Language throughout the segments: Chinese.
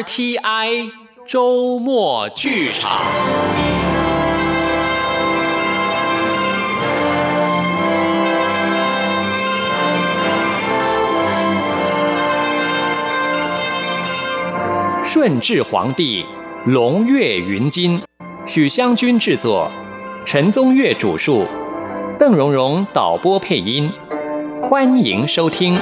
RTI 周末剧场。顺治皇帝龙跃云津，许湘君制作，陈宗岳主述，邓荣荣导播配音，欢迎收听。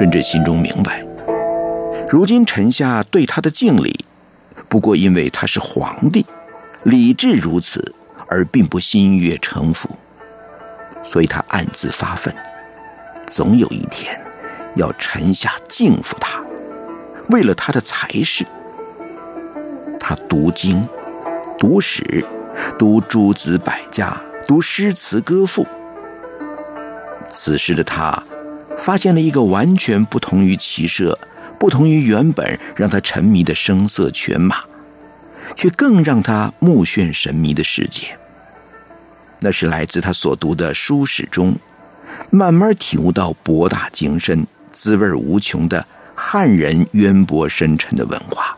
顺治心中明白，如今臣下对他的敬礼，不过因为他是皇帝，礼制如此，而并不心悦诚服。所以他暗自发愤，总有一天要臣下敬服他。为了他的才识，他读经、读史、读诸子百家、读诗词歌赋。此时的他。发现了一个完全不同于骑射、不同于原本让他沉迷的声色犬马，却更让他目眩神迷的世界。那是来自他所读的书史中，慢慢体悟到博大精深、滋味无穷的汉人渊博深沉的文化。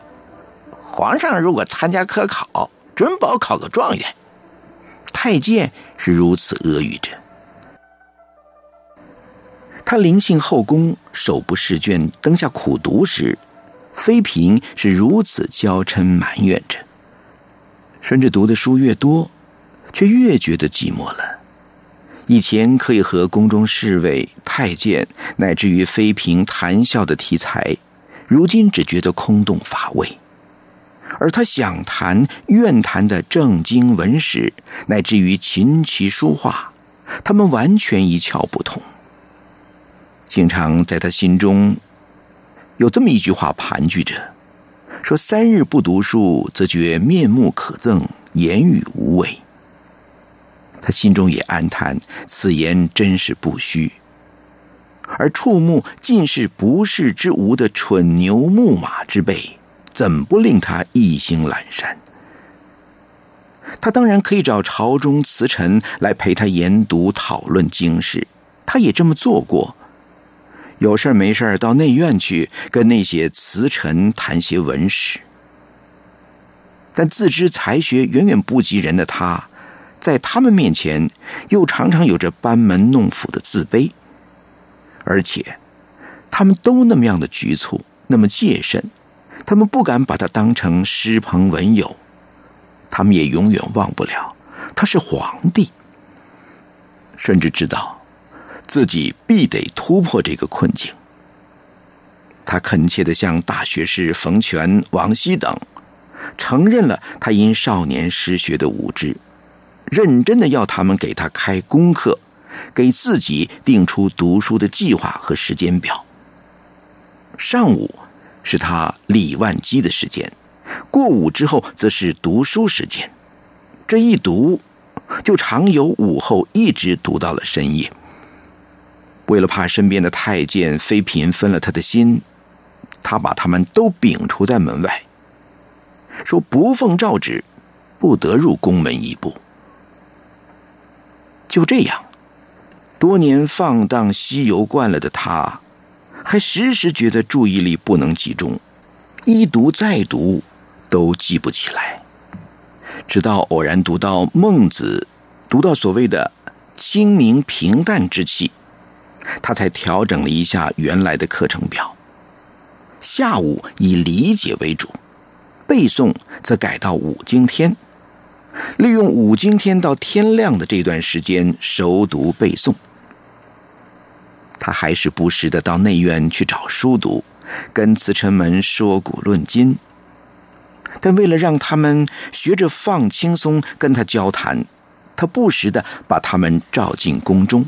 皇上如果参加科考，准保考个状元。太监是如此阿谀着。他临幸后宫，手不释卷，灯下苦读时，妃嫔是如此娇嗔埋怨着。顺着读的书越多，却越觉得寂寞了。以前可以和宫中侍卫、太监乃至于妃嫔谈笑的题材，如今只觉得空洞乏味。而他想谈、愿谈的正经文史，乃至于琴棋书画，他们完全一窍不通。经常在他心中有这么一句话盘踞着：说三日不读书，则觉面目可憎，言语无味。他心中也暗叹，此言真是不虚。而触目尽是不世之无的蠢牛木马之辈，怎不令他意兴阑珊？他当然可以找朝中词臣来陪他研读讨论经史，他也这么做过。有事没事到内院去跟那些词臣谈些文史，但自知才学远远不及人的他，在他们面前又常常有着班门弄斧的自卑，而且他们都那么样的局促，那么戒慎，他们不敢把他当成师朋文友，他们也永远忘不了他是皇帝，甚至知道。自己必得突破这个困境。他恳切的向大学士冯全、王熙等承认了他因少年失学的无知，认真的要他们给他开功课，给自己定出读书的计划和时间表。上午是他理万机的时间，过午之后则是读书时间。这一读，就常有午后一直读到了深夜。为了怕身边的太监妃嫔分了他的心，他把他们都摒除在门外，说不奉诏旨，不得入宫门一步。就这样，多年放荡西游惯了的他，还时时觉得注意力不能集中，一读再读都记不起来。直到偶然读到孟子，读到所谓的清明平淡之气。他才调整了一下原来的课程表，下午以理解为主，背诵则改到五经天，利用五经天到天亮的这段时间熟读背诵。他还是不时的到内院去找书读，跟慈臣们说古论今。但为了让他们学着放轻松跟他交谈，他不时的把他们召进宫中。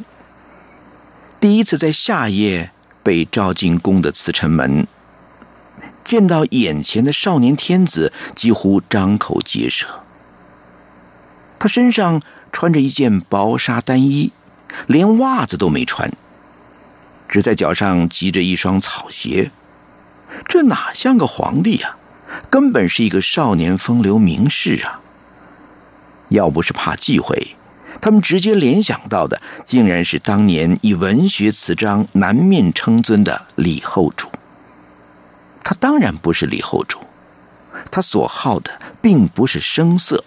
第一次在夏夜被召进宫的慈臣们，见到眼前的少年天子，几乎张口结舌。他身上穿着一件薄纱单衣，连袜子都没穿，只在脚上系着一双草鞋。这哪像个皇帝呀？根本是一个少年风流名士啊！要不是怕忌讳，他们直接联想到的，竟然是当年以文学词章南面称尊的李后主。他当然不是李后主，他所好的并不是声色。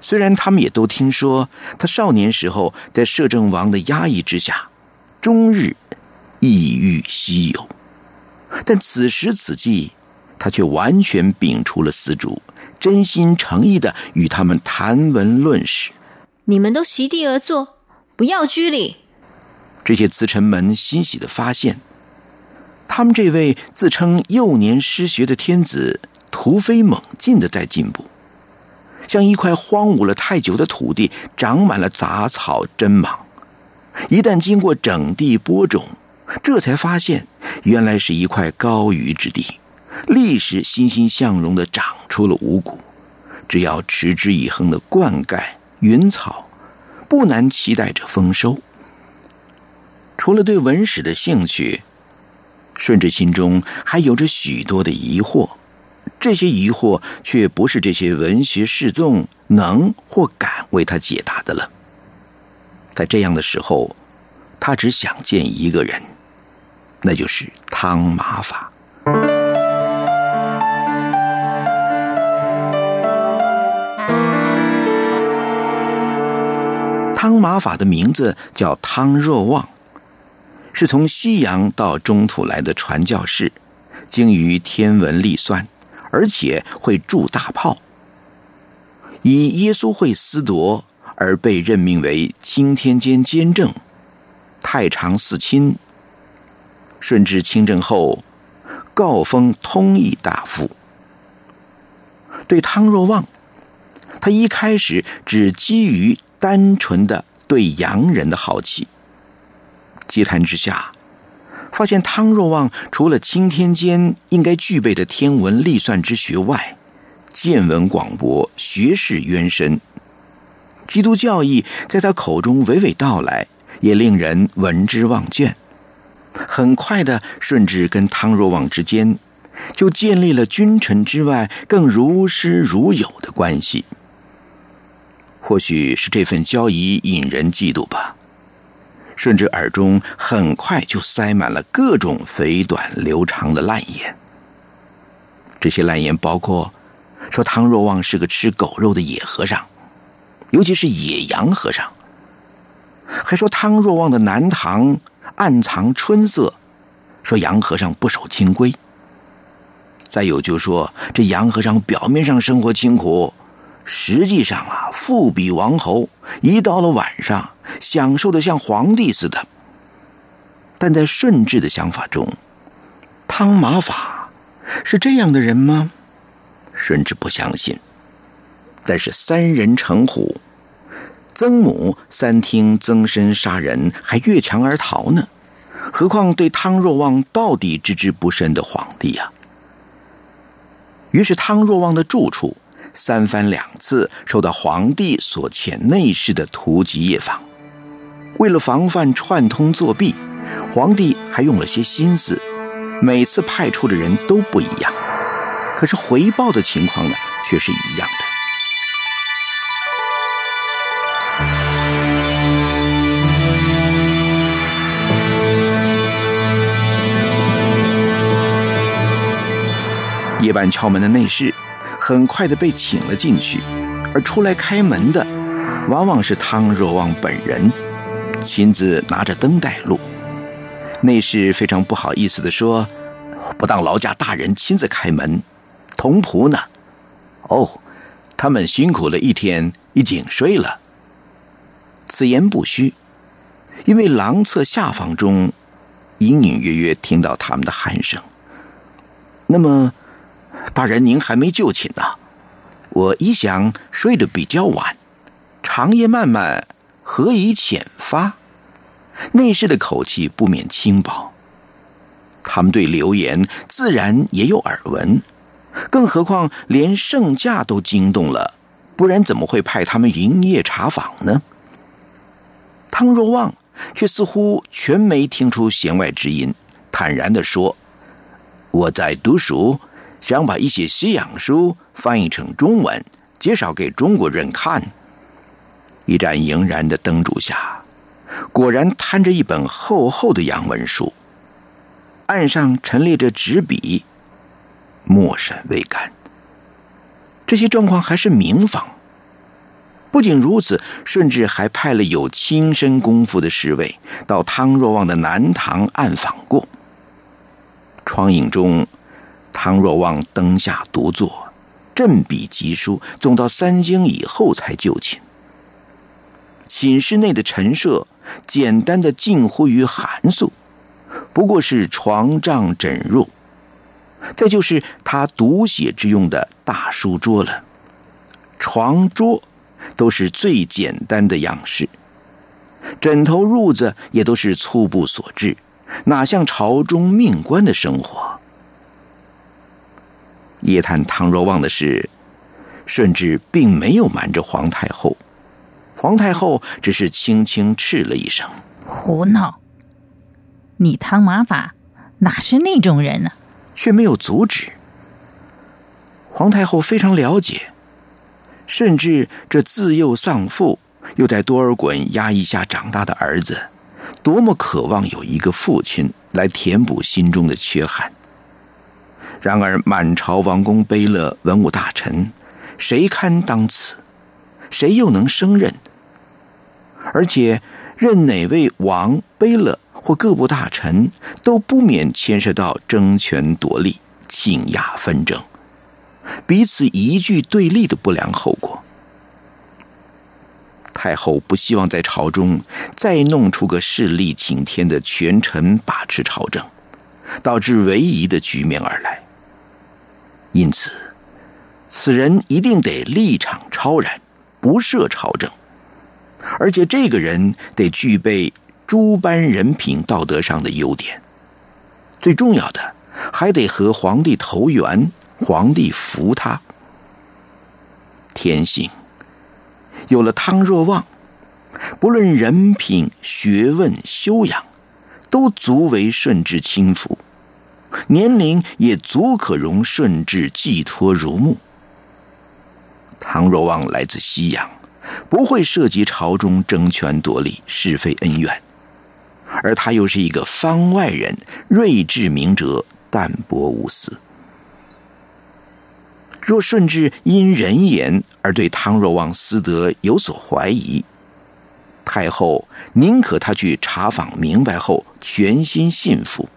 虽然他们也都听说，他少年时候在摄政王的压抑之下，终日抑郁西游，但此时此际。他却完全摒除了丝竹，真心诚意的与他们谈文论史。你们都席地而坐，不要拘礼。这些词臣们欣喜的发现，他们这位自称幼年失学的天子，突飞猛进的在进步，像一块荒芜了太久的土地，长满了杂草针芒。一旦经过整地播种，这才发现，原来是一块高于之地。历史欣欣向荣的长出了五谷，只要持之以恒的灌溉云草，不难期待着丰收。除了对文史的兴趣，顺治心中还有着许多的疑惑，这些疑惑却不是这些文学士众能或敢为他解答的了。在这样的时候，他只想见一个人，那就是汤马法。汤马法的名字叫汤若望，是从西洋到中土来的传教士，精于天文历算，而且会铸大炮。以耶稣会司铎而被任命为钦天监监正、太常寺卿。顺治亲政后，告封通义大夫。对汤若望，他一开始只基于。单纯的对洋人的好奇，激谈之下，发现汤若望除了钦天监应该具备的天文历算之学外，见闻广博，学识渊深。基督教义在他口中娓娓道来，也令人闻之忘倦。很快的，顺治跟汤若望之间就建立了君臣之外更如师如友的关系。或许是这份交谊引人嫉妒吧。顺治耳中很快就塞满了各种肥短流长的烂言。这些烂言包括说汤若望是个吃狗肉的野和尚，尤其是野羊和尚；还说汤若望的南堂暗藏春色，说杨和尚不守清规；再有就说这杨和尚表面上生活清苦。实际上啊，富比王侯，一到了晚上，享受的像皇帝似的。但在顺治的想法中，汤马法是这样的人吗？顺治不相信。但是三人成虎，曾母三听曾参杀人，还越墙而逃呢。何况对汤若望到底知之不深的皇帝呀？于是汤若望的住处。三番两次受到皇帝所遣内侍的突击夜访，为了防范串通作弊，皇帝还用了些心思，每次派出的人都不一样，可是回报的情况呢却是一样的。夜半敲门的内侍。很快的被请了进去，而出来开门的，往往是汤若望本人，亲自拿着灯带路。内侍非常不好意思的说：“不当劳驾大人亲自开门，童仆呢？哦，他们辛苦了一天，已经睡了。”此言不虚，因为廊侧下房中，隐隐约约听到他们的鼾声。那么。大人，您还没就寝呢。我一想睡得比较晚，长夜漫漫，何以遣发？内侍的口气不免轻薄。他们对流言自然也有耳闻，更何况连圣驾都惊动了，不然怎么会派他们营业查访呢？汤若望却似乎全没听出弦外之音，坦然地说：“我在读书，想把一些西洋书翻译成中文，介绍给中国人看。”一盏莹然的灯烛下，果然摊着一本厚厚的洋文书，案上陈列着纸笔，墨审未干。这些状况还是明房。不仅如此，顺治还派了有亲身功夫的侍卫到汤若望的南堂暗访过。窗影中，汤若望灯下独坐，振笔疾书，总到三更以后才就寝。寝室内的陈设简单的近乎于寒素，不过是床帐枕褥，再就是他读写之用的大书桌了。床桌都是最简单的样式，枕头褥子也都是粗布所制，哪像朝中命官的生活？夜探唐若望的事，顺治并没有瞒着皇太后。皇太后只是轻轻斥了一声：“胡闹！你汤马法哪是那种人呢？”却没有阻止。皇太后非常了解，甚至这自幼丧父，又在多尔衮压抑下长大的儿子，多么渴望有一个父亲来填补心中的缺憾。然而满朝王公卑乐文武大臣，谁堪当此？谁又能胜任？而且，任哪位王、卑了或各部大臣，都不免牵涉到争权夺利、倾轧纷争，彼此一句对立的不良后果。太后不希望在朝中再弄出个势力擎天的权臣把持朝政，导致唯一的局面而来。因此，此人一定得立场超然，不涉朝政。而且这个人得具备诸般人品、道德上的优点，最重要的还得和皇帝投缘，皇帝服他。天性有了汤若望，不论人品、学问、修养，都足为顺治亲服，年龄也足可容顺治寄托如沐。汤若望来自西洋。不会涉及朝中争权夺利、是非恩怨，而他又是一个方外人，睿智明哲，淡泊无私。若顺治因人言而对汤若望私德有所怀疑，太后宁可他去查访明白后全心信服。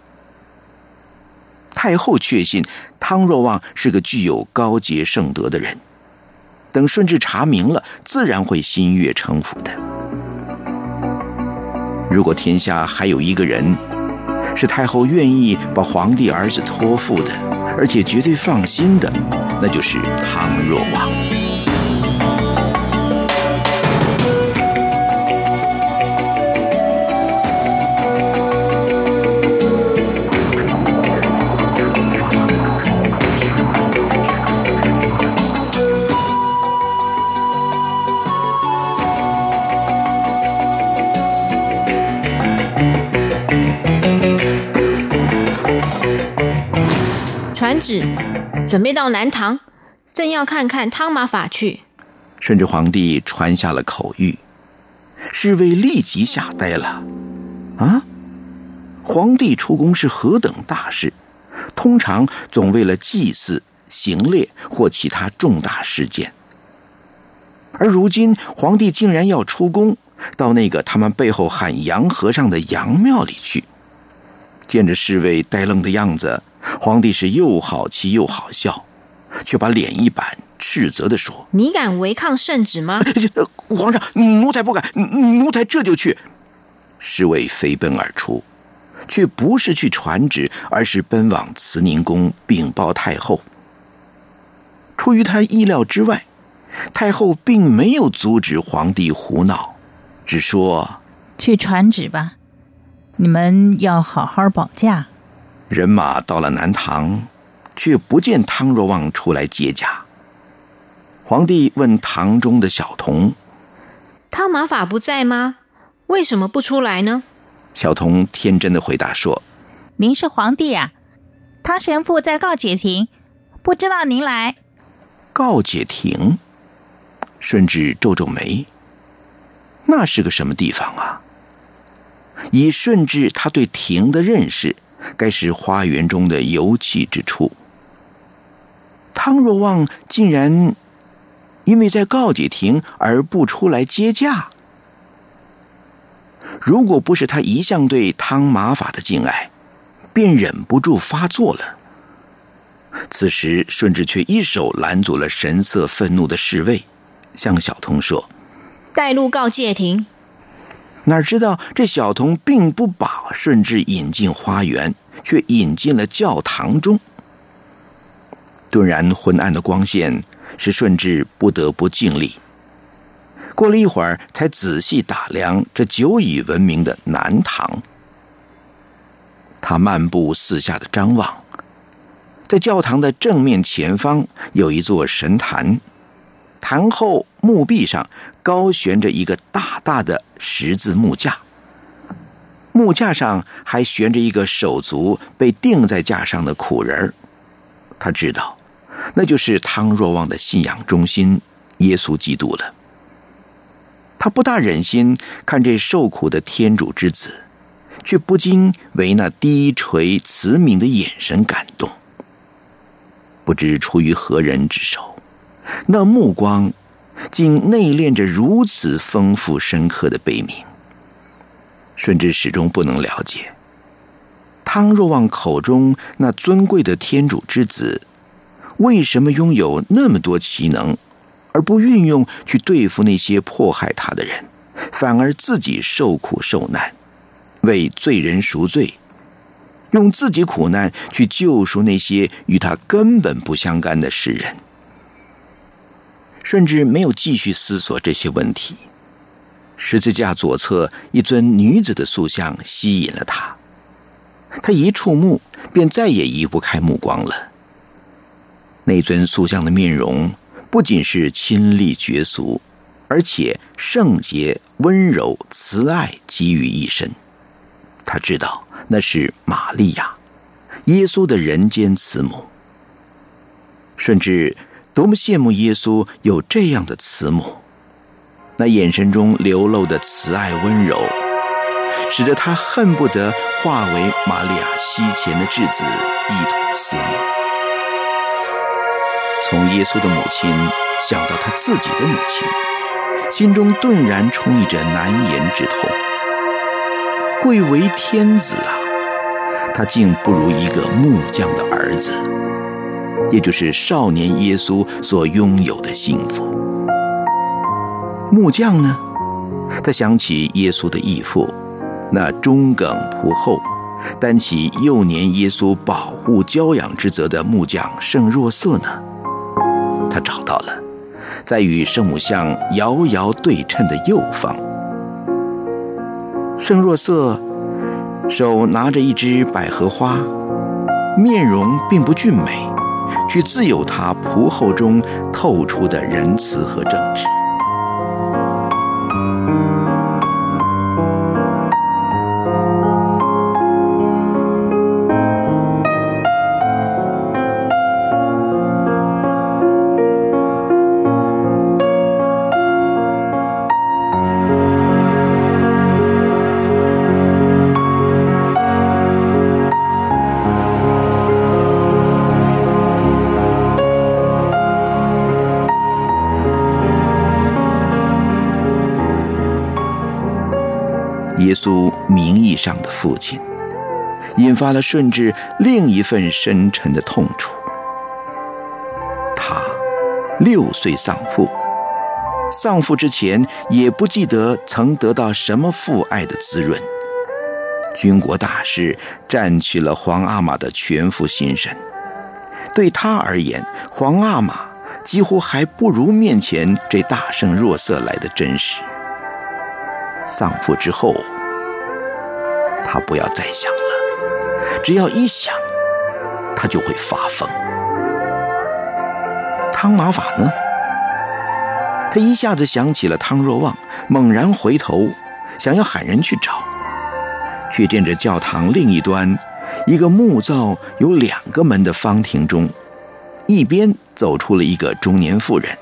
太后确信汤若望是个具有高洁圣德的人。等顺治查明了，自然会心悦诚服的。如果天下还有一个人，是太后愿意把皇帝儿子托付的，而且绝对放心的，那就是汤若望。旨，准备到南唐，正要看看汤马法去。顺治皇帝传下了口谕，侍卫立即吓呆了。啊，皇帝出宫是何等大事，通常总为了祭祀、行猎或其他重大事件，而如今皇帝竟然要出宫，到那个他们背后喊洋和尚的洋庙里去。见着侍卫呆愣的样子。皇帝是又好气又好笑，却把脸一板，斥责地说：“你敢违抗圣旨吗？” 皇上，奴才不敢，奴才这就去。侍卫飞奔而出，却不是去传旨，而是奔往慈宁宫禀报太后。出于他意料之外，太后并没有阻止皇帝胡闹，只说去传旨吧，你们要好好保驾。人马到了南唐，却不见汤若望出来接驾。皇帝问堂中的小童：“汤马法不在吗？为什么不出来呢？”小童天真的回答说：“您是皇帝啊，汤神父在告解亭，不知道您来。”告解亭，顺治皱皱眉：“那是个什么地方啊？”以顺治他对亭的认识，该是花园中的游憩之处。汤若望竟然因为在告解亭而不出来接驾。如果不是他一向对汤马法的敬爱，便忍不住发作了。此时顺治却一手拦住了神色愤怒的侍卫，向小童说：“带路告诫亭。”哪知道这小童并不把顺治引进花园，却引进了教堂中。顿然昏暗的光线使顺治不得不尽力。过了一会儿，才仔细打量这久已闻名的南堂。他漫步四下的张望，在教堂的正面前方有一座神坛，坛后墓壁上高悬着一个大大的十字木架，木架上还悬着一个手足被钉在架上的苦人。他知道，那就是汤若望的信仰中心——耶稣基督了。他不大忍心看这受苦的天主之子，却不禁为那低垂慈悯的眼神感动。不知出于何人之手，那目光竟内敛着如此丰富深刻的悲悯。顺治始终不能了解，汤若望口中那尊贵的天主之子，为什么拥有那么多奇能？而不运用去对付那些迫害他的人，反而自己受苦受难，为罪人赎罪，用自己苦难去救赎那些与他根本不相干的世人。顺治没有继续思索这些问题。十字架左侧一尊女子的塑像吸引了他，他一触目便再也移不开目光了。那尊塑像的面容。不仅是亲历绝俗，而且圣洁、温柔、慈爱集于一身。他知道那是玛利亚，耶稣的人间慈母。甚至多么羡慕耶稣有这样的慈母，那眼神中流露的慈爱温柔，使得他恨不得化为玛利亚膝前的稚子，一同思慕。从耶稣的母亲想到他自己的母亲，心中顿然充溢着难言之痛。贵为天子啊，他竟不如一个木匠的儿子，也就是少年耶稣所拥有的幸福。木匠呢，他想起耶稣的义父，那忠耿仆厚、担起幼年耶稣保护教养之责的木匠圣若瑟呢。他找到了，在与圣母像遥遥对称的右方，圣若瑟手拿着一支百合花，面容并不俊美，去自有他朴厚中透出的仁慈和正直。上的父亲，引发了顺治另一份深沉的痛楚。他六岁丧父，丧父之前也不记得曾得到什么父爱的滋润。军国大事占据了皇阿玛的全副心神，对他而言，皇阿玛几乎还不如面前这大声若瑟来的真实。丧父之后，他不要再想了，只要一想，他就会发疯。汤马法呢？他一下子想起了汤若望，猛然回头，想要喊人去找，却见着教堂另一端一个木造有两个门的方亭中，一边走出了一个中年妇人，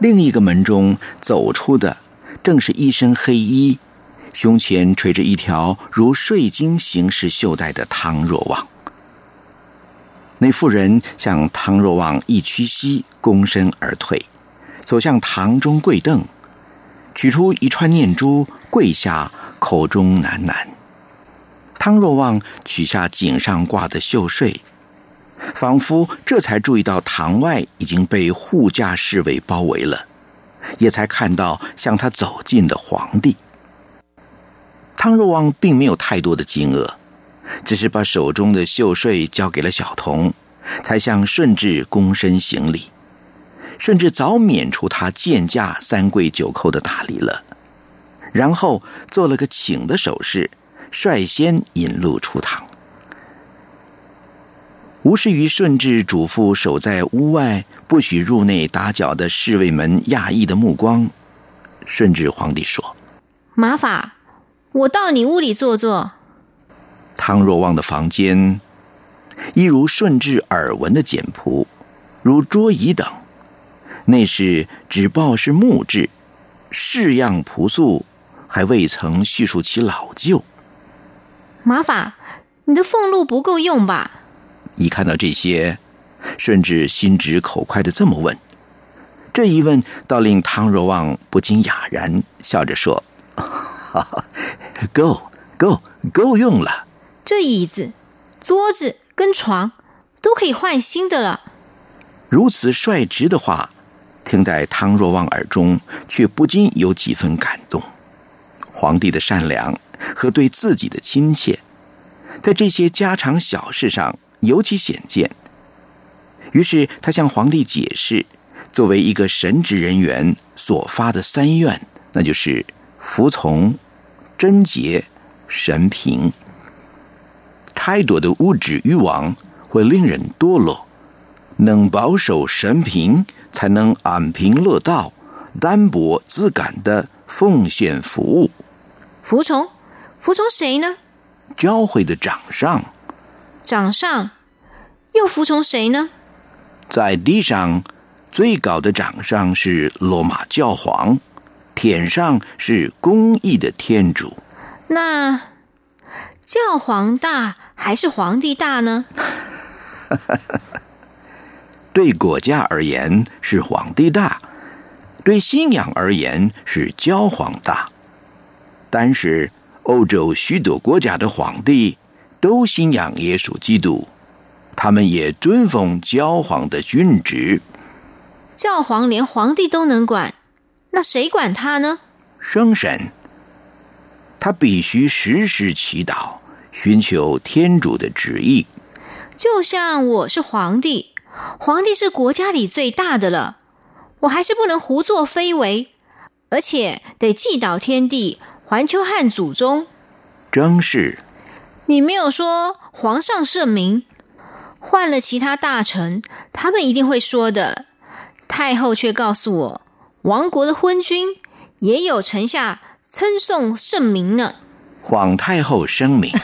另一个门中走出的正是一身黑衣，胸前垂着一条如睡金形式袖带的汤若望。那妇人向汤若望一屈膝，躬身而退。走向堂中跪凳，取出一串念珠，跪下，口中喃喃。汤若望取下颈上挂的绣穗，仿佛这才注意到堂外已经被护驾侍卫包围了，也才看到向他走近的皇帝。汤若望并没有太多的惊愕，只是把手中的绣穗交给了小童，才向顺治躬身行礼。顺治早免除他见驾三跪九叩的大礼了，然后做了个请的手势，率先引路出堂。无视于顺治嘱咐守在屋外不许入内打搅的侍卫们讶异的目光，顺治皇帝说：“马法，我到你屋里坐坐。”汤若望的房间，一如顺治耳闻的简朴，如桌椅等。内饰只报是木质，式样朴素，还未曾叙述其老旧。马法，你的俸禄不够用吧？一看到这些，顺治心直口快的这么问，这一问倒令汤若望不禁哑然，笑着说：“ 够够够用了。这椅子、桌子跟床都可以换新的了。”如此率直的话。听在汤若望耳中，却不禁有几分感动。皇帝的善良和对自己的亲切，在这些家常小事上尤其显见。于是他向皇帝解释，作为一个神职人员所发的三愿，那就是服从、贞洁、神平。太多的物质欲望会令人堕落，能保守神平。才能安贫乐道、单薄自感的奉献服务。服从，服从谁呢？教会的掌上。掌上，又服从谁呢？在地上，最高的掌上是罗马教皇；天上是公义的天主。那教皇大还是皇帝大呢？对国家而言是皇帝大，对信仰而言是教皇大。但是欧洲许多国家的皇帝都信仰耶稣基督，他们也尊奉教皇的君职。教皇连皇帝都能管，那谁管他呢？生神，他必须时时祈祷，寻求天主的旨意。就像我是皇帝。皇帝是国家里最大的了，我还是不能胡作非为，而且得祭祷天地、还求汉祖宗。正是。你没有说皇上圣明，换了其他大臣，他们一定会说的。太后却告诉我，亡国的昏君也有臣下称颂圣明呢。皇太后声明。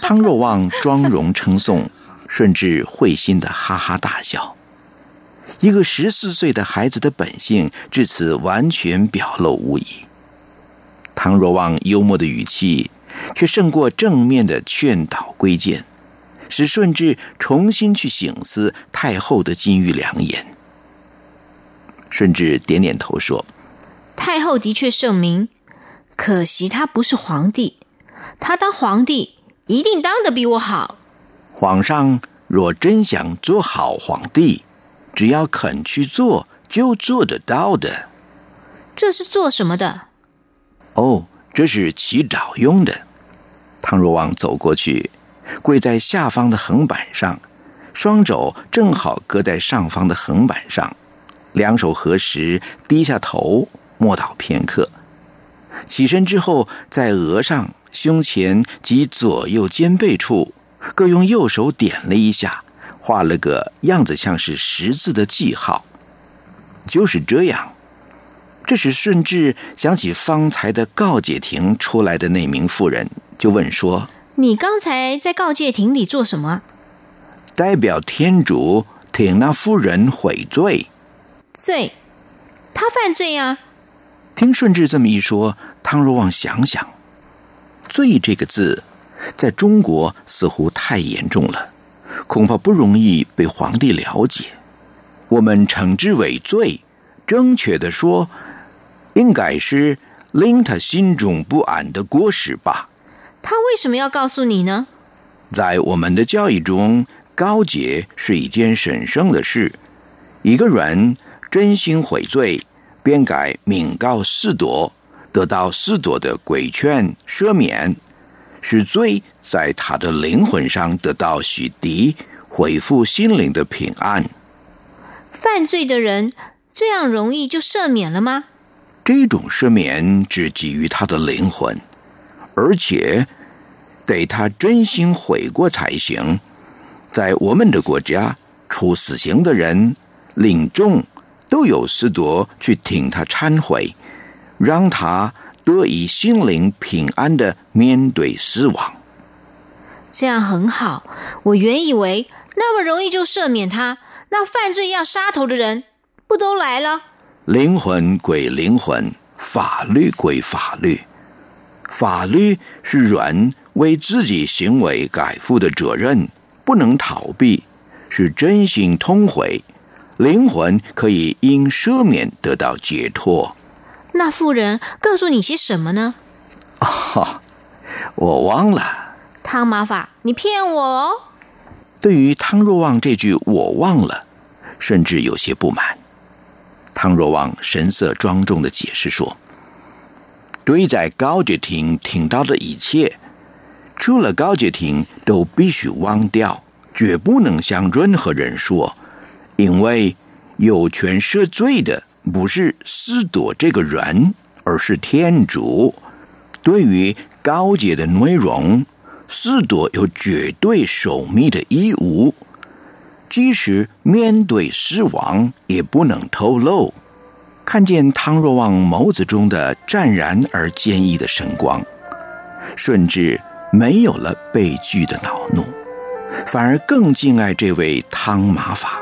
汤若望妆容称颂。顺治会心的哈哈大笑，一个十四岁的孩子的本性至此完全表露无遗。汤若望幽默的语气，却胜过正面的劝导规谏，使顺治重新去醒思太后的金玉良言。顺治点点头说：“太后的确圣明，可惜她不是皇帝，她当皇帝一定当得比我好。”皇上若真想做好皇帝，只要肯去做，就做得到的。这是做什么的？哦，这是祈祷用的。汤若望走过去，跪在下方的横板上，双肘正好搁在上方的横板上，两手合十，低下头，默祷片刻。起身之后，在额上、胸前及左右肩背处，各用右手点了一下，画了个样子像是十字的记号。就是这样。这时顺治想起方才的告解亭出来的那名妇人，就问说：“你刚才在告解亭里做什么？”代表天主听那妇人悔罪。罪？他犯罪呀？听顺治这么一说，汤若望想想，“罪”这个字，在中国似乎太严重了，恐怕不容易被皇帝了解。我们称之为罪，正确的说。应该是令他心中不安的过失吧。他为什么要告诉你呢？在我们的教育中，高洁是一件神圣的事。一个人真心悔罪，便该明告四夺，得到四夺的规劝赦免，使罪在他的灵魂上得到洗涤，恢复心灵的平安。犯罪的人这样容易就赦免了吗？这种赦免只给予他的灵魂，而且得他真心悔过才行。在我们的国家，处死刑的人临终都有司铎去听他忏悔，让他得以心灵平安的面对死亡。这样很好。我原以为那么容易就赦免他，那犯罪要杀头的人不都来了？灵魂归灵魂，法律归法律。法律是人为自己行为改负的责任，不能逃避，是真心痛悔。灵魂可以因赦免得到解脱。那妇人告诉你些什么呢？啊，我忘了。汤玛法，你骗我哦！对于汤若望这句“我忘了”，甚至有些不满。汤若望神色庄重的解释说：“对在高阶厅听到的一切，出了高阶厅，都必须忘掉，绝不能向任何人说，因为有权赦罪的不是司铎这个人，而是天主。对于高阶的内容，司铎有绝对守密的义务。”即使面对死亡，也不能透露。看见汤若望眸子中的湛然而坚毅的神光，顺治没有了被拒的恼怒，反而更敬爱这位汤马法。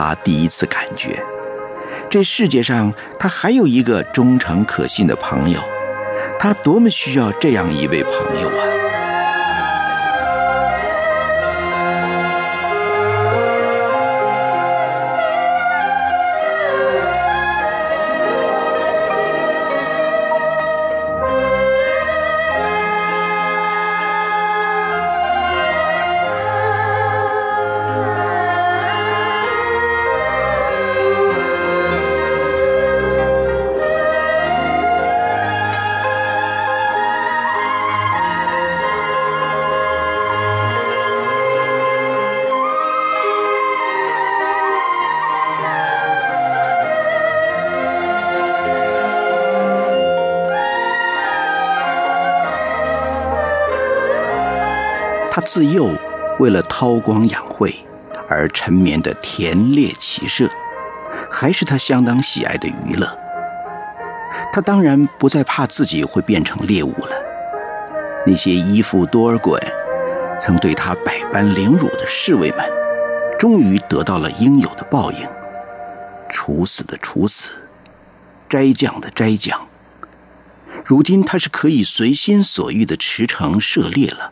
他第一次感觉，这世界上他还有一个忠诚可信的朋友，他多么需要这样一位朋友啊！自幼为了韬光养晦而沉眠的田猎骑射，还是他相当喜爱的娱乐。他当然不再怕自己会变成猎物了。那些依附多尔衮、曾对他百般凌辱的侍卫们，终于得到了应有的报应：处死的处死，摘将的摘将。如今他是可以随心所欲的驰骋射猎了。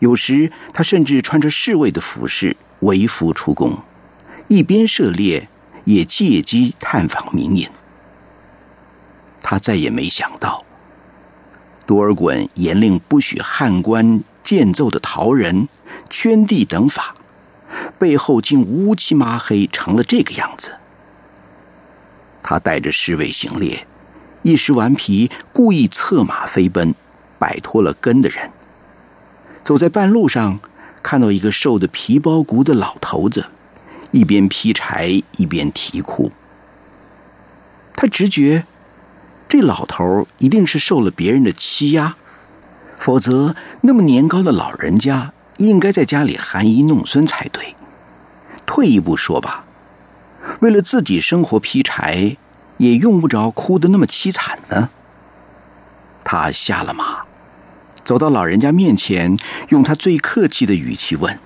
有时，他甚至穿着侍卫的服饰，为夫出宫，一边涉猎，也借机探访民隐。他再也没想到，多尔衮严令不许汉官见奏的逃人、圈地等法，背后竟乌漆麻黑成了这个样子。他带着侍卫行猎，一时顽皮，故意策马飞奔，摆脱了跟的人。走在半路上，看到一个瘦的皮包骨的老头子，一边劈柴一边啼哭。他直觉，这老头一定是受了别人的欺压，否则那么年高的老人家应该在家里含饴弄孙才对。退一步说吧，为了自己生活劈柴，也用不着哭得那么凄惨呢。他下了马，走到老人家面前，用他最客气的语气问：“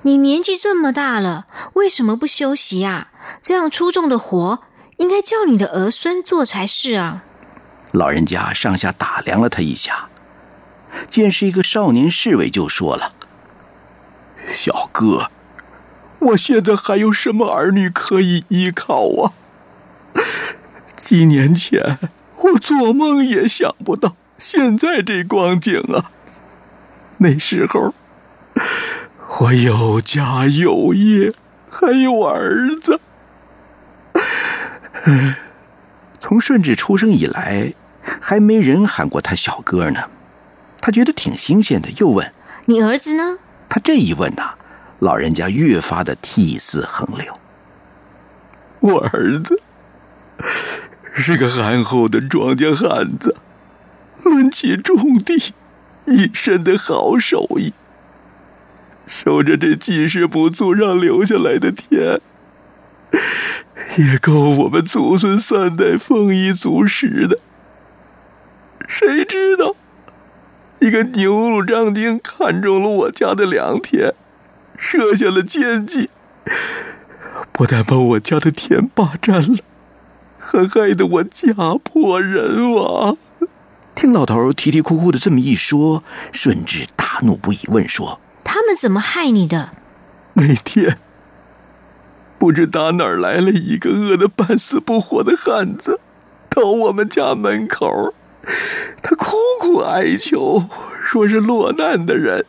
你年纪这么大了，为什么不休息啊？这样出众的活。”应该叫你的儿孙做才是啊！老人家上下打量了他一下，见是一个少年侍卫，就说了：“小哥，我现在还有什么儿女可以依靠啊？几年前我做梦也想不到现在这光景啊！那时候我有家有业，还有儿子。”从顺治出生以来，还没人喊过他小哥呢。他觉得挺新鲜的，又问：“你儿子呢？”他这一问呐，老人家越发的涕泗横流。我儿子是个憨厚的庄稼汉子，论起种地，一身的好手艺，守着这几十亩祖上留下来的田。也够我们祖孙三代丰衣足食的。谁知道，一个牛鲁张丁看中了我家的良田，设下了奸计，不但把我家的田霸占了，还害得我家破人亡。听老头啼啼哭哭的这么一说，顺治大怒不已，问说：“他们怎么害你的？”那天。不知打哪儿来了一个饿得半死不活的汉子，到我们家门口，他苦苦哀求，说是落难的人，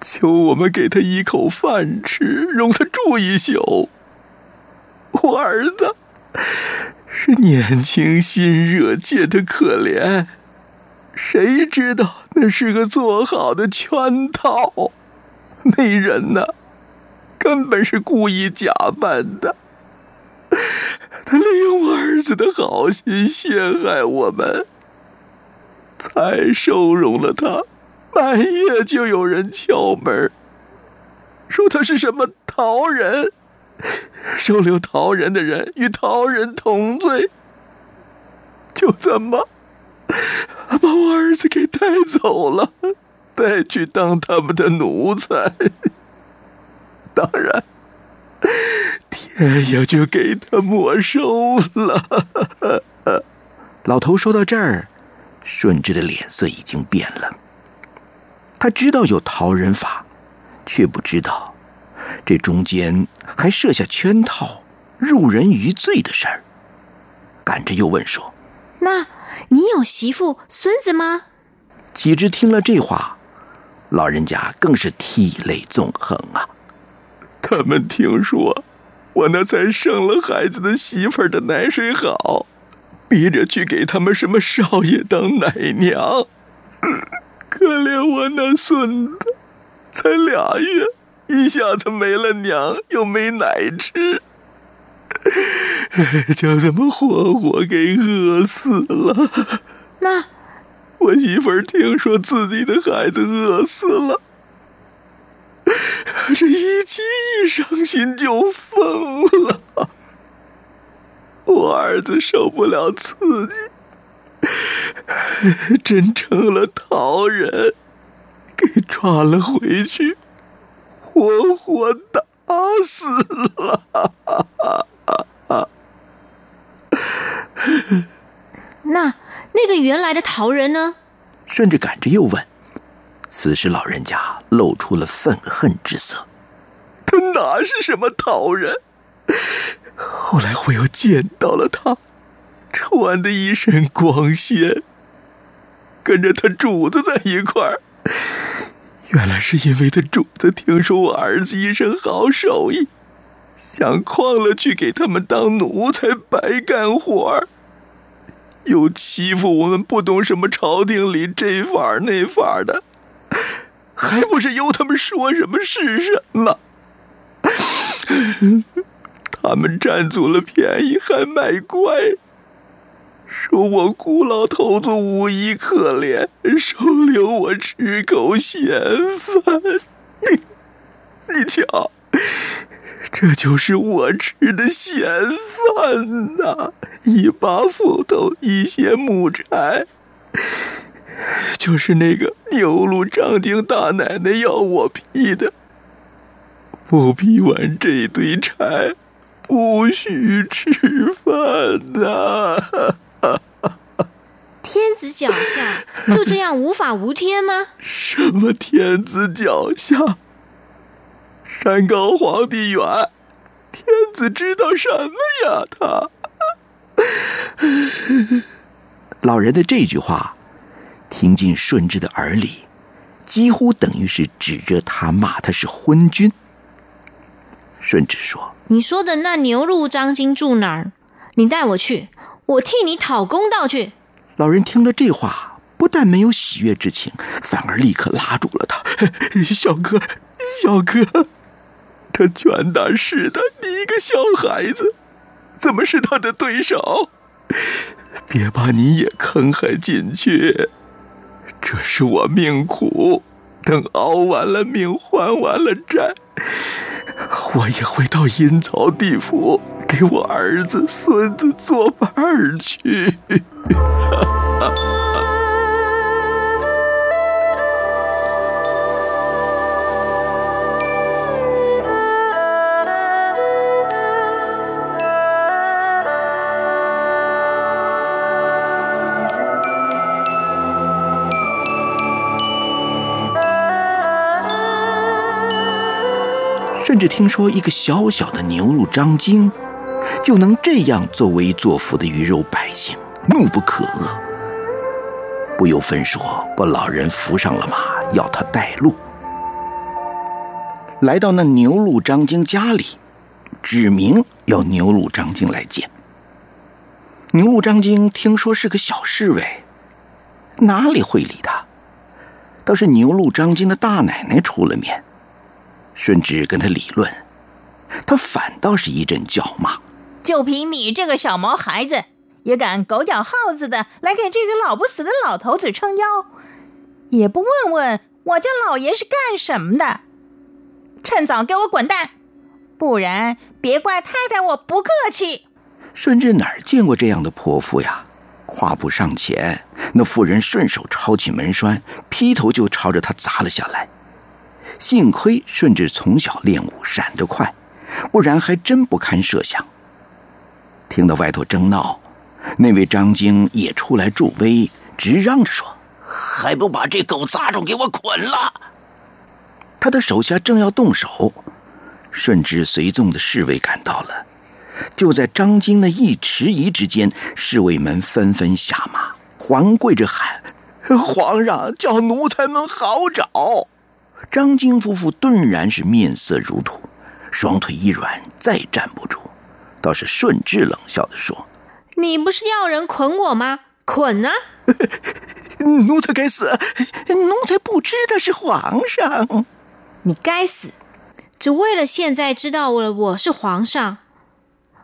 求我们给他一口饭吃，容他住一宿。我儿子是年轻心热，见他可怜，谁知道那是个做好的圈套，那人呢？根本是故意假扮的，他利用我儿子的好心陷害我们，才收容了他。半夜就有人敲门，说他是什么逃人，收留逃人的人与逃人同罪，就这么把我儿子给带走了，带去当他们的奴才。当然，天也就给他没收了。老头说到这儿，顺治的脸色已经变了。他知道有逃人法，却不知道这中间还设下圈套、入人于罪的事儿。赶着又问说：“那你有媳妇、孙子吗？”几只听了这话，老人家更是涕泪纵横啊。他们听说我那才生了孩子的媳妇的奶水好，逼着去给他们什么少爷当奶娘。可怜我那孙子，才俩月，一下子没了娘，又没奶吃，就这么活活给饿死了。那我媳妇儿听说自己的孩子饿死了。这一气一伤心就疯了，我儿子受不了刺激，真成了逃人，给抓了回去，活活打死了。那那个原来的逃人呢？顺着赶着又问。此时，老人家露出了愤恨之色。他哪是什么逃人？后来我又见到了他，穿的一身光鲜，跟着他主子在一块儿。原来是因为他主子听说我儿子一身好手艺，想诓了去给他们当奴才，白干活儿，又欺负我们不懂什么朝廷里这法那法的。还不是由他们说什么是什么？他们占足了便宜还卖乖，说我孤老头子无依可怜，收留我吃口闲饭。你，你瞧，这就是我吃的闲饭呐！一把斧头，一些木柴，就是那个牛路张丁大奶奶要我劈的。不劈完这堆柴，不许吃饭呐！天子脚下就这样无法无天吗？什么天子脚下？山高皇帝远，天子知道什么呀？他老人的这句话听进顺治的耳里，几乎等于是指着他骂他是昏君。顺治说：“你说的那牛路张京住哪儿？你带我去，我替你讨公道去。”老人听了这话，不但没有喜悦之情，反而立刻拉住了他：“ 小哥，小哥，这权大势大，你一个小孩子，怎么是他的对手？别把你也坑害进去。这是我命苦，等熬完了命，还完了债。”我也会到阴曹地府给我儿子、孙子作伴儿去。只听说一个小小的牛录张京，就能这样作威作福的鱼肉百姓，怒不可遏，不由分说把老人扶上了马，要他带路。来到那牛鹿张京家里，指明要牛鹿张京来见。牛鹿张京听说是个小侍卫，哪里会理他？倒是牛鹿张京的大奶奶出了面。顺治跟他理论，他反倒是一阵叫骂。就凭你这个小毛孩子，也敢狗咬耗子的来给这个老不死的老头子撑腰，也不问问我家老爷是干什么的？趁早给我滚蛋，不然别怪太太我不客气。顺治哪儿见过这样的泼妇呀？跨步上前，那妇人顺手抄起门栓，劈头就朝着他砸了下来。幸亏顺治从小练武，闪得快，不然还真不堪设想。听到外头争闹，那位张京也出来助威，直嚷着说：“还不把这狗杂种给我捆了！”他的手下正要动手，顺治随从的侍卫赶到了。就在张京那一迟疑之间，侍卫们纷纷下马，环跪着喊：“皇上，叫奴才们好找！”张京夫妇顿然是面色如土，双腿一软，再站不住。倒是顺治冷笑的说：“你不是要人捆我吗？捆啊！奴才该死，奴才不知他是皇上。你该死，只为了现在知道了我是皇上。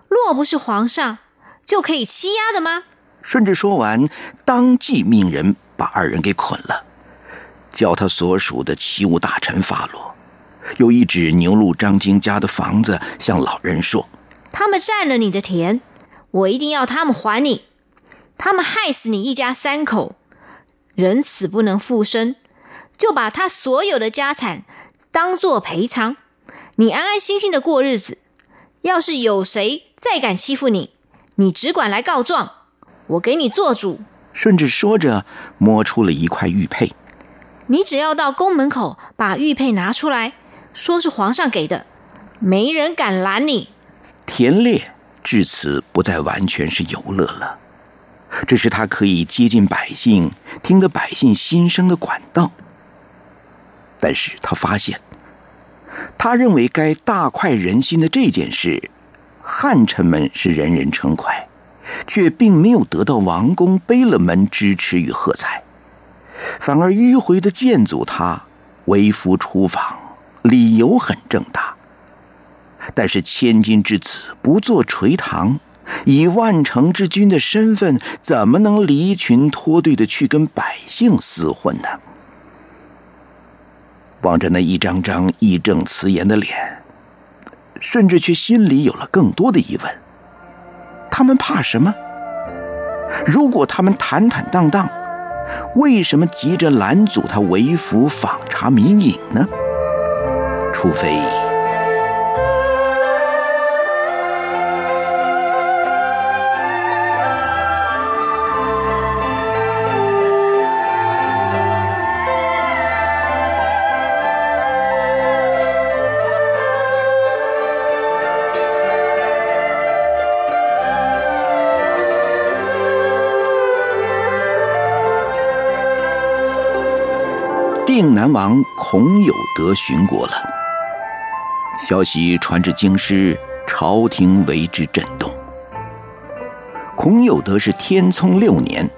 若不是皇上，就可以欺压的吗？”顺治说完，当即命人把二人给捆了。叫他所属的七务大臣发落，又一指牛录张京家的房子，向老人说：“他们占了你的田，我一定要他们还你。他们害死你一家三口，人死不能复生，就把他所有的家产当做赔偿，你安安心心的过日子。要是有谁再敢欺负你，你只管来告状，我给你做主。”顺治说着，摸出了一块玉佩。你只要到宫门口把玉佩拿出来，说是皇上给的，没人敢拦你。田烈至此不再完全是游乐了，这是他可以接近百姓、听得百姓心声的管道。但是他发现，他认为该大快人心的这件事，汉臣们是人人称快，却并没有得到王公贝勒们支持与喝彩。反而迂回的建阻他，为夫出访，理由很正大。但是千金之子不做垂堂，以万城之君的身份，怎么能离群脱队的去跟百姓厮混呢？望着那一张张义正辞严的脸，甚至却心里有了更多的疑问：他们怕什么？如果他们坦坦荡荡，为什么急着拦阻他为府访查民隐呢？除非……南王孔有德巡国了，消息传至京师，朝廷为之震动。孔有德是天聪六年，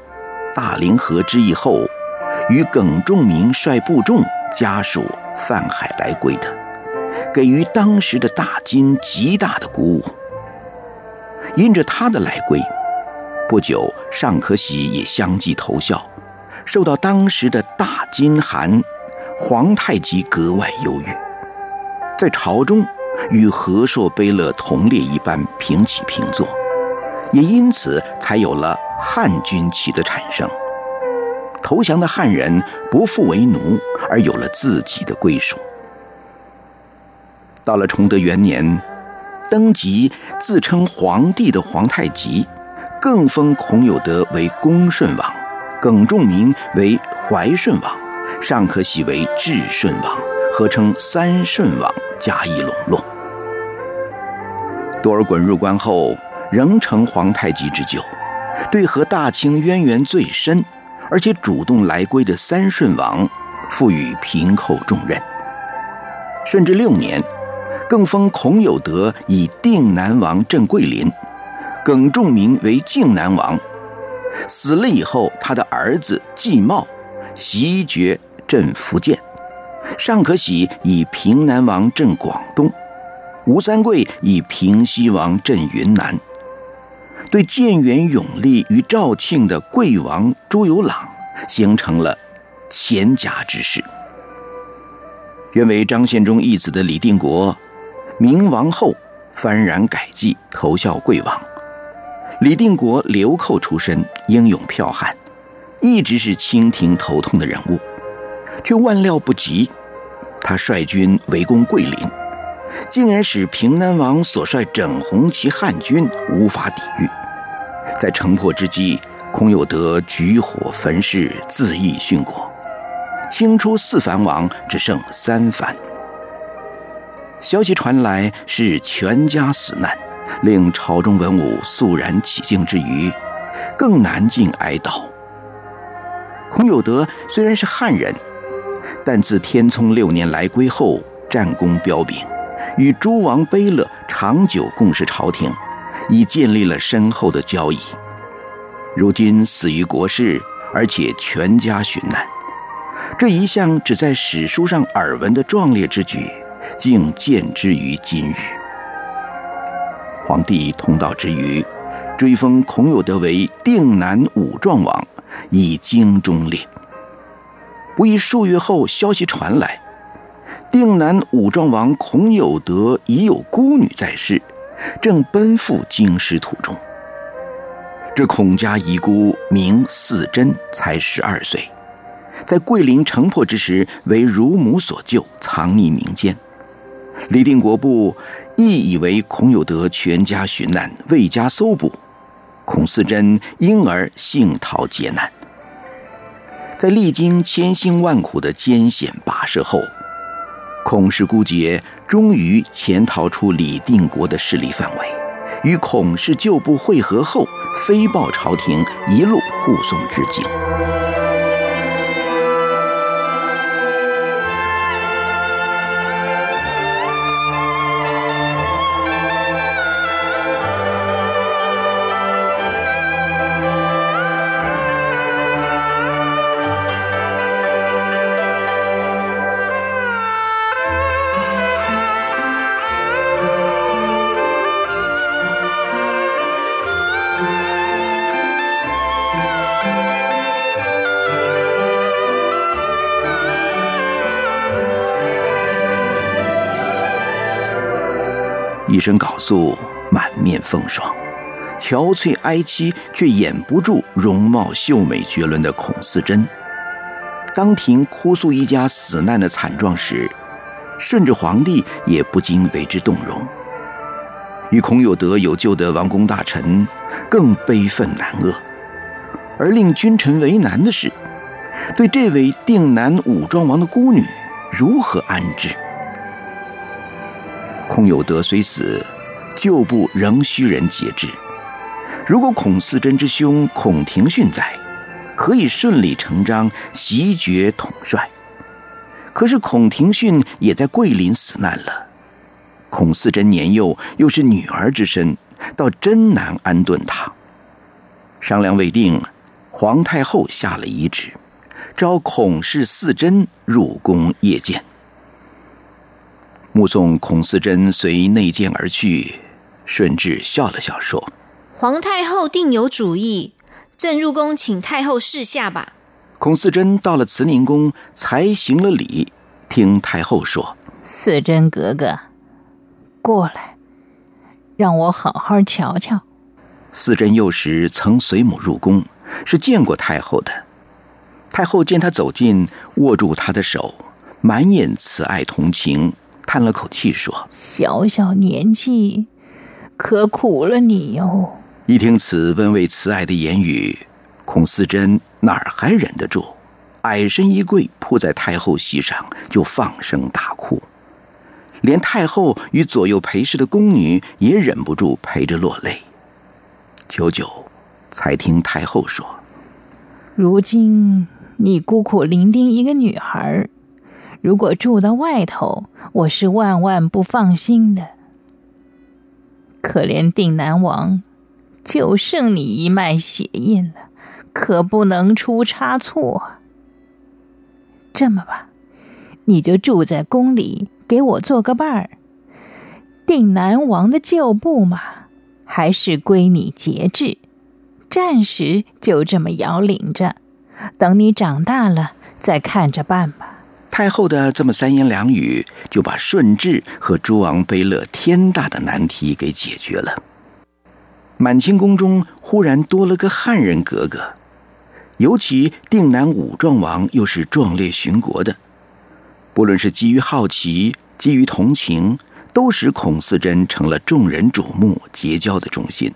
大凌河之役后，与耿仲明率部众家属泛海来归的，给予当时的大金极大的鼓舞。因着他的来归，不久尚可喜也相继投效。受到当时的大金寒皇太极格外忧郁，在朝中与和硕、卑勒同列一般平起平坐，也因此才有了汉军旗的产生。投降的汉人不复为奴，而有了自己的归属。到了崇德元年，登基自称皇帝的皇太极，更封孔有德为恭顺王。耿仲明为怀顺王，尚可喜为至顺王，合称三顺王，加以笼络。多尔衮入关后，仍承皇太极之旧，对和大清渊源最深，而且主动来归的三顺王，赋予平寇重任。顺治六年，更封孔有德以定南王镇桂林，耿仲明为靖南王。死了以后，他的儿子季茂袭爵镇福建，尚可喜以平南王镇广东，吴三桂以平西王镇云南。对建元永历与肇庆的桂王朱由榔，形成了钱夹之势。原为张献忠义子的李定国，明亡后幡然改继，投效桂王。李定国流寇出身，英勇剽悍，一直是清廷头痛的人物，却万料不及，他率军围攻桂林，竟然使平南王所率整红旗汉军无法抵御。在城破之际，孔有德举火焚市，自缢殉国。清初四藩王只剩三藩。消息传来，是全家死难。令朝中文武肃然起敬之余，更难尽哀悼。孔有德虽然是汉人，但自天聪六年来归后，战功彪炳，与诸王卑乐长久共事朝廷，已建立了深厚的交谊。如今死于国事，而且全家殉难，这一向只在史书上耳闻的壮烈之举，竟见之于今日。皇帝通道之余，追封孔有德为定南武壮王，以京中列。不一数月后，消息传来，定南武壮王孔有德已有孤女在世，正奔赴京师途中。这孔家遗孤名四贞，才十二岁，在桂林城破之时，为乳母所救，藏匿民间。李定国部亦以为孔有德全家寻难，未加搜捕，孔四珍因而幸逃劫难。在历经千辛万苦的艰险跋涉后，孔氏孤杰终于潜逃出李定国的势力范围，与孔氏旧部会合后，飞报朝廷，一路护送至京。一身缟素，满面风霜，憔悴哀戚，却掩不住容貌秀美绝伦的孔四珍。当庭哭诉一家死难的惨状时，顺治皇帝也不禁为之动容。与孔有德有救的王公大臣更悲愤难遏，而令君臣为难的是，对这位定南武庄王的孤女如何安置？孔有德虽死，旧部仍需人节制。如果孔四珍之兄孔廷训在，可以顺理成章袭爵统帅。可是孔廷训也在桂林死难了，孔四珍年幼，又是女儿之身，倒真难安顿他。商量未定，皇太后下了遗旨，召孔氏四珍入宫谒见。目送孔四珍随内监而去，顺治笑了笑说：“皇太后定有主意。”朕入宫，请太后示下吧。孔四珍到了慈宁宫，才行了礼，听太后说：“四珍格格，过来，让我好好瞧瞧。”四珍幼时曾随母入宫，是见过太后的。太后见他走近，握住他的手，满眼慈爱同情，叹了口气说：“小小年纪，可苦了你哟。”一听此温慰慈爱的言语，孔思珍哪儿还忍得住？矮身一跪，扑在太后膝上，就放声大哭。连太后与左右陪侍的宫女也忍不住陪着落泪。久久，才听太后说：“如今你孤苦伶仃一个女孩，如果住到外头，我是万万不放心的。可怜定南王。”就剩你一脉血印了，可不能出差错。这么吧，你就住在宫里，给我做个伴儿。定南王的旧部嘛，还是归你节制，暂时就这么摇领着，等你长大了再看着办吧。太后的这么三言两语，就把顺治和诸王悲乐天大的难题给解决了。满清宫中忽然多了个汉人格格，尤其定南武壮王又是壮烈殉国的，不论是基于好奇，基于同情，都使孔四贞成了众人瞩目、结交的中心。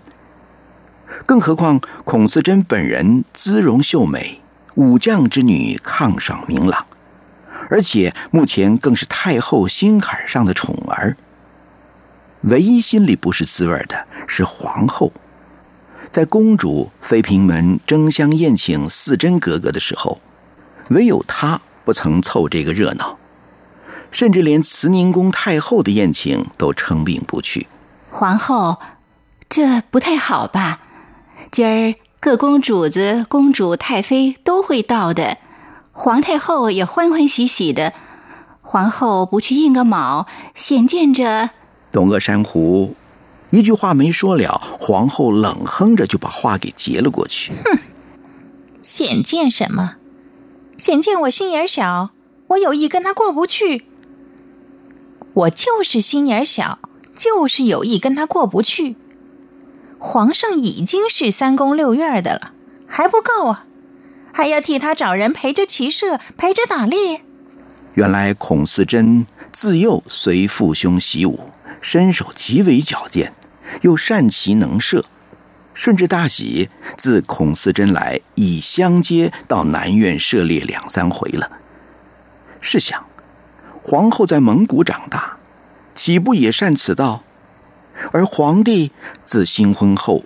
更何况孔四贞本人姿容秀美，武将之女抗爽明朗，而且目前更是太后心坎上的宠儿。唯一心里不是滋味的是皇后，在公主妃嫔们争相宴请四珍格格的时候，唯有她不曾凑这个热闹，甚至连慈宁宫太后的宴请都称病不去。皇后，这不太好吧？今儿各公主子、公主、太妃都会到的，皇太后也欢欢喜喜的，皇后不去应个卯，显见着。董鄂珊瑚一句话没说了，皇后冷哼着就把话给截了过去。哼，显见什么？显见我心眼小，我有意跟他过不去。我就是心眼小，就是有意跟他过不去。皇上已经是三宫六院的了，还不够啊？还要替他找人陪着骑射，陪着打猎。原来孔四珍自幼随父兄习武。身手极为矫健，又善骑能射。顺治大喜，自孔四珍来，已相接到南苑涉猎两三回了。试想，皇后在蒙古长大，岂不也善此道？而皇帝自新婚后，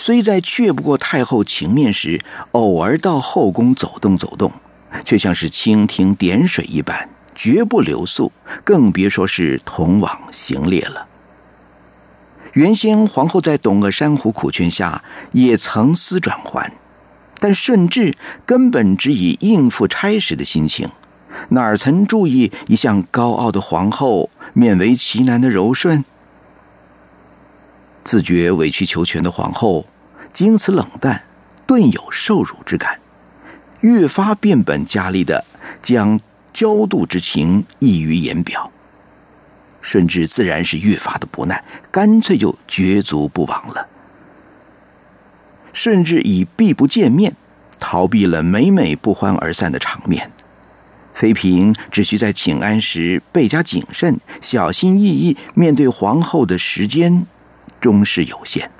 虽在却不过太后情面时，偶尔到后宫走动走动，却像是蜻蜓点水一般。绝不留宿，更别说是同往行猎了。原先皇后在董鄂珊瑚苦劝下，也曾思转还，但顺治根本只以应付差事的心情，哪曾注意一向高傲的皇后勉为其难的柔顺？自觉委曲求全的皇后，经此冷淡，顿有受辱之感，越发变本加厉的将。焦妒之情溢于言表。顺治自然是越发的不耐，干脆就绝足不往了。顺治以避不见面，逃避了每每不欢而散的场面。妃嫔只需在请安时倍加谨慎、小心翼翼面对皇后的时间，终是有限。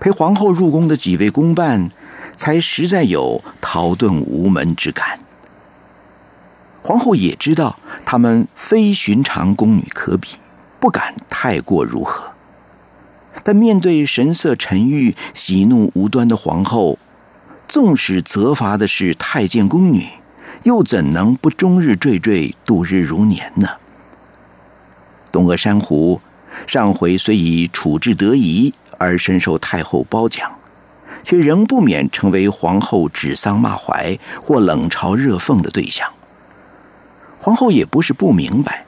陪皇后入宫的几位宫伴，才实在有逃遁无门之感。皇后也知道他们非寻常宫女可比，不敢太过如何。但面对神色沉郁、喜怒无端的皇后，纵使责罚的是太监宫女。又怎能不终日惴惴度日如年呢？东阿珊瑚上回虽以处置得宜而深受太后褒奖，却仍不免成为皇后指桑骂槐或冷嘲热讽的对象。皇后也不是不明白，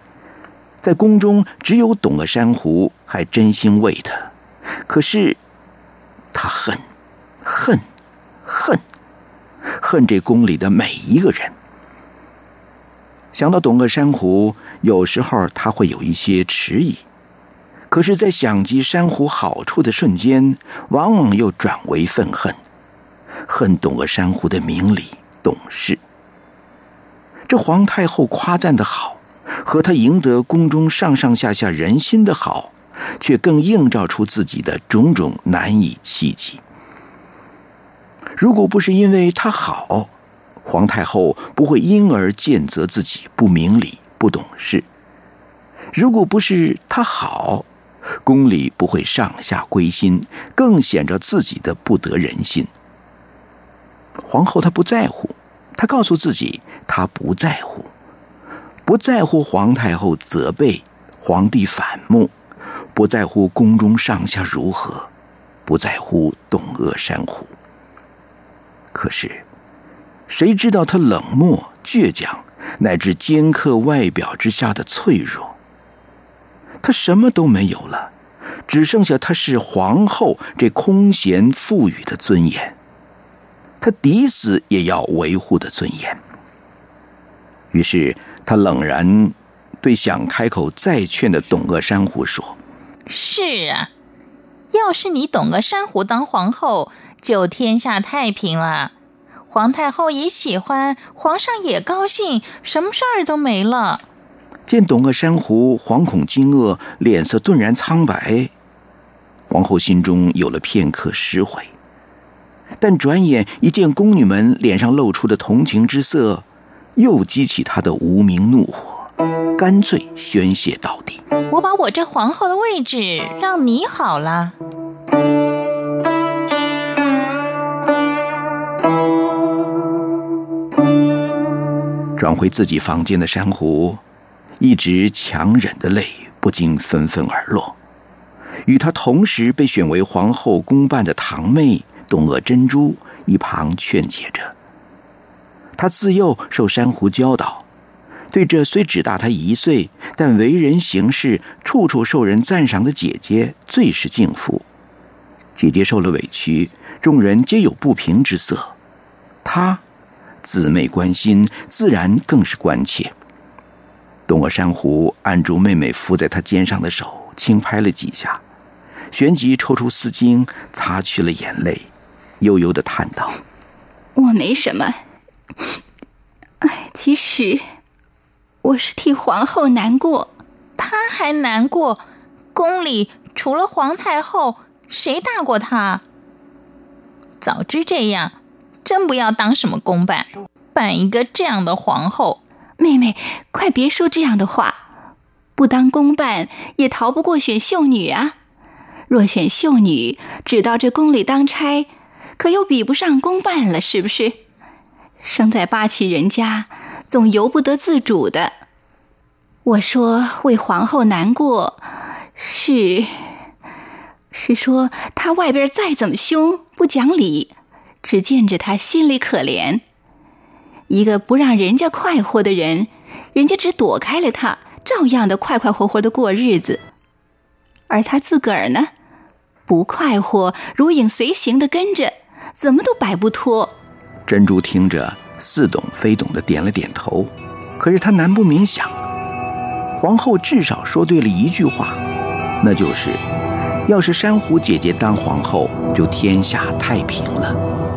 在宫中只有董鄂珊瑚还真心为她，可是她恨，恨，恨，恨这宫里的每一个人。想到董鄂珊瑚，有时候他会有一些迟疑，可是，在想及珊瑚好处的瞬间，往往又转为愤恨，恨懂了珊瑚的明理懂事。这皇太后夸赞的好，和她赢得宫中上上下下人心的好，却更映照出自己的种种难以企及。如果不是因为她好，皇太后不会因而见责自己不明理、不懂事。如果不是她好，宫里不会上下归心，更显着自己的不得人心。皇后她不在乎，她告诉自己她不在乎，不在乎皇太后责备皇帝反目，不在乎宫中上下如何，不在乎董鄂山虎。可是。谁知道她冷漠、倔强，乃至尖刻外表之下的脆弱？他什么都没有了，只剩下他是皇后这空闲赋予的尊严。他抵死也要维护的尊严。于是他冷然对想开口再劝的董鄂珊瑚说：“是啊，要是你董鄂珊瑚当皇后，就天下太平了。”皇太后也喜欢，皇上也高兴，什么事儿都没了。见董鄂珊瑚惶恐惊愕，脸色顿然苍白，皇后心中有了片刻失悔，但转眼一见宫女们脸上露出的同情之色，又激起她的无名怒火，干脆宣泄到底：“我把我这皇后的位置让你好了。”转回自己房间的珊瑚，一直强忍的泪不禁纷纷而落。与她同时被选为皇后公办的堂妹董鄂珍珠一旁劝解着。她自幼受珊瑚教导，对这虽只大她一岁，但为人行事处处受人赞赏的姐姐最是敬服。姐姐受了委屈，众人皆有不平之色，她。姊妹关心，自然更是关切。董鄂珊瑚按住妹妹伏在她肩上的手，轻拍了几下，旋即抽出丝巾擦去了眼泪，悠悠的叹道：“我没什么，哎，其实我是替皇后难过。她还难过，宫里除了皇太后，谁大过她？早知这样。”真不要当什么公办，办一个这样的皇后。妹妹，快别说这样的话。不当公办，也逃不过选秀女啊。若选秀女，只到这宫里当差，可又比不上公办了，是不是？生在八旗人家，总由不得自主的。我说为皇后难过，是，是说她外边再怎么凶，不讲理。只见着她心里可怜，一个不让人家快活的人，人家只躲开了他，照样的快快活活的过日子。而他自个儿呢，不快活，如影随形的跟着，怎么都摆不脱。珍珠听着似懂非懂的点了点头，可是她难不免想，皇后至少说对了一句话，那就是：要是珊瑚姐姐当皇后，就天下太平了。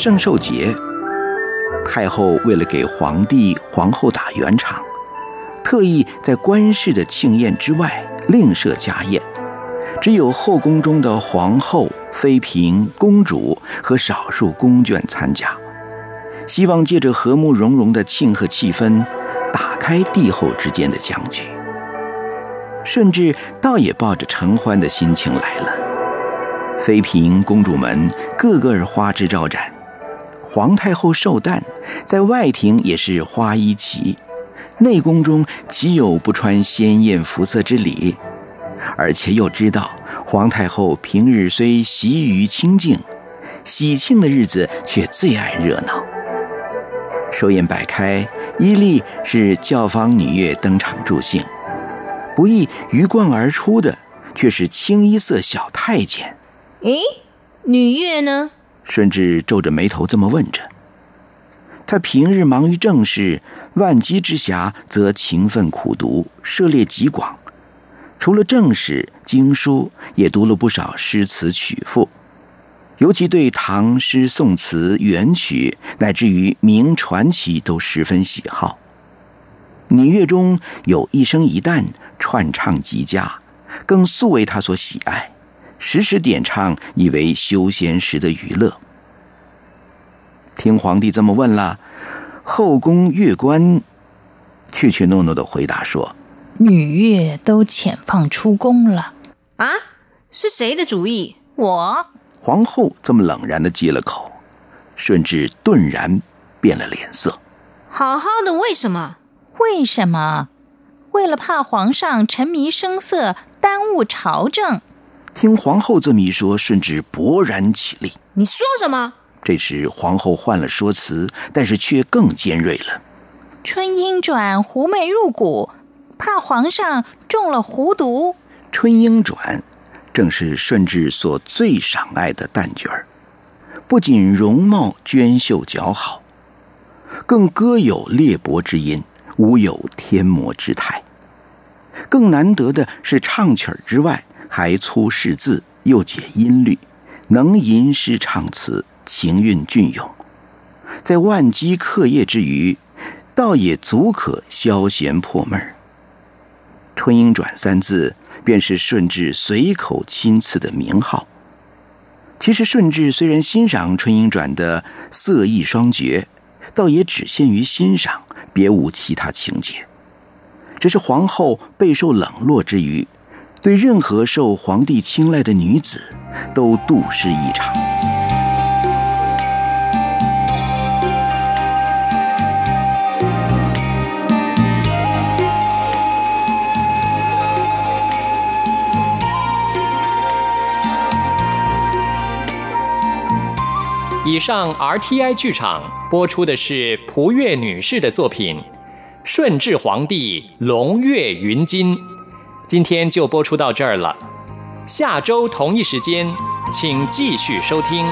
圣寿节，太后为了给皇帝、皇后打圆场。特意在官士的庆宴之外另设家宴，只有后宫中的皇后、妃嫔、公主和少数宫眷参加，希望借着和睦融融的庆贺气氛，打开帝后之间的僵局。顺治倒也抱着承欢的心情来了，妃嫔、公主们个个花枝招展，皇太后寿诞在外廷也是花衣旗。内宫中岂有不穿鲜艳服色之礼？而且又知道皇太后平日虽习于清静，喜庆的日子却最爱热闹。寿宴摆开，一例是教坊女乐登场助兴，不意鱼贯而出的却是清一色小太监。诶，女乐呢？顺治皱着眉头这么问着。他平日忙于政事，万机之暇则勤奋苦读，涉猎极广。除了政史经书，也读了不少诗词曲赋，尤其对唐诗宋词元曲，乃至于名传奇都十分喜好。女乐中有一生一旦，串唱极佳，更素为他所喜爱，时时点唱，以为休闲时的娱乐。听皇帝这么问了，后宫乐官怯怯懦懦的回答说：“女乐都遣放出宫了。”啊，是谁的主意？我。皇后这么冷然的接了口，顺治顿然变了脸色。好好的，为什么？为什么？为了怕皇上沉迷声色，耽误朝政。听皇后这么一说，顺治勃然起立。你说什么？这时，皇后换了说辞，但是却更尖锐了。春英转，狐媚入骨，怕皇上中了狐毒。春英转，正是顺治所最赏爱的旦角儿，不仅容貌娟秀姣好，更歌有裂帛之音，舞有天魔之态。更难得的是，唱曲儿之外，还粗识字，又解音律，能吟诗唱词。情韵隽永，在万机课业之余，倒也足可消闲破闷儿。春莺转三字，便是顺治随口亲赐的名号。其实顺治虽然欣赏春莺转的色艺双绝，倒也只限于欣赏，别无其他情节。只是皇后备受冷落之余，对任何受皇帝青睐的女子，都妒视异常。以上 RTI 剧场播出的是蒲月女士的作品《顺治皇帝龙跃云津》，今天就播出到这儿了。下周同一时间，请继续收听。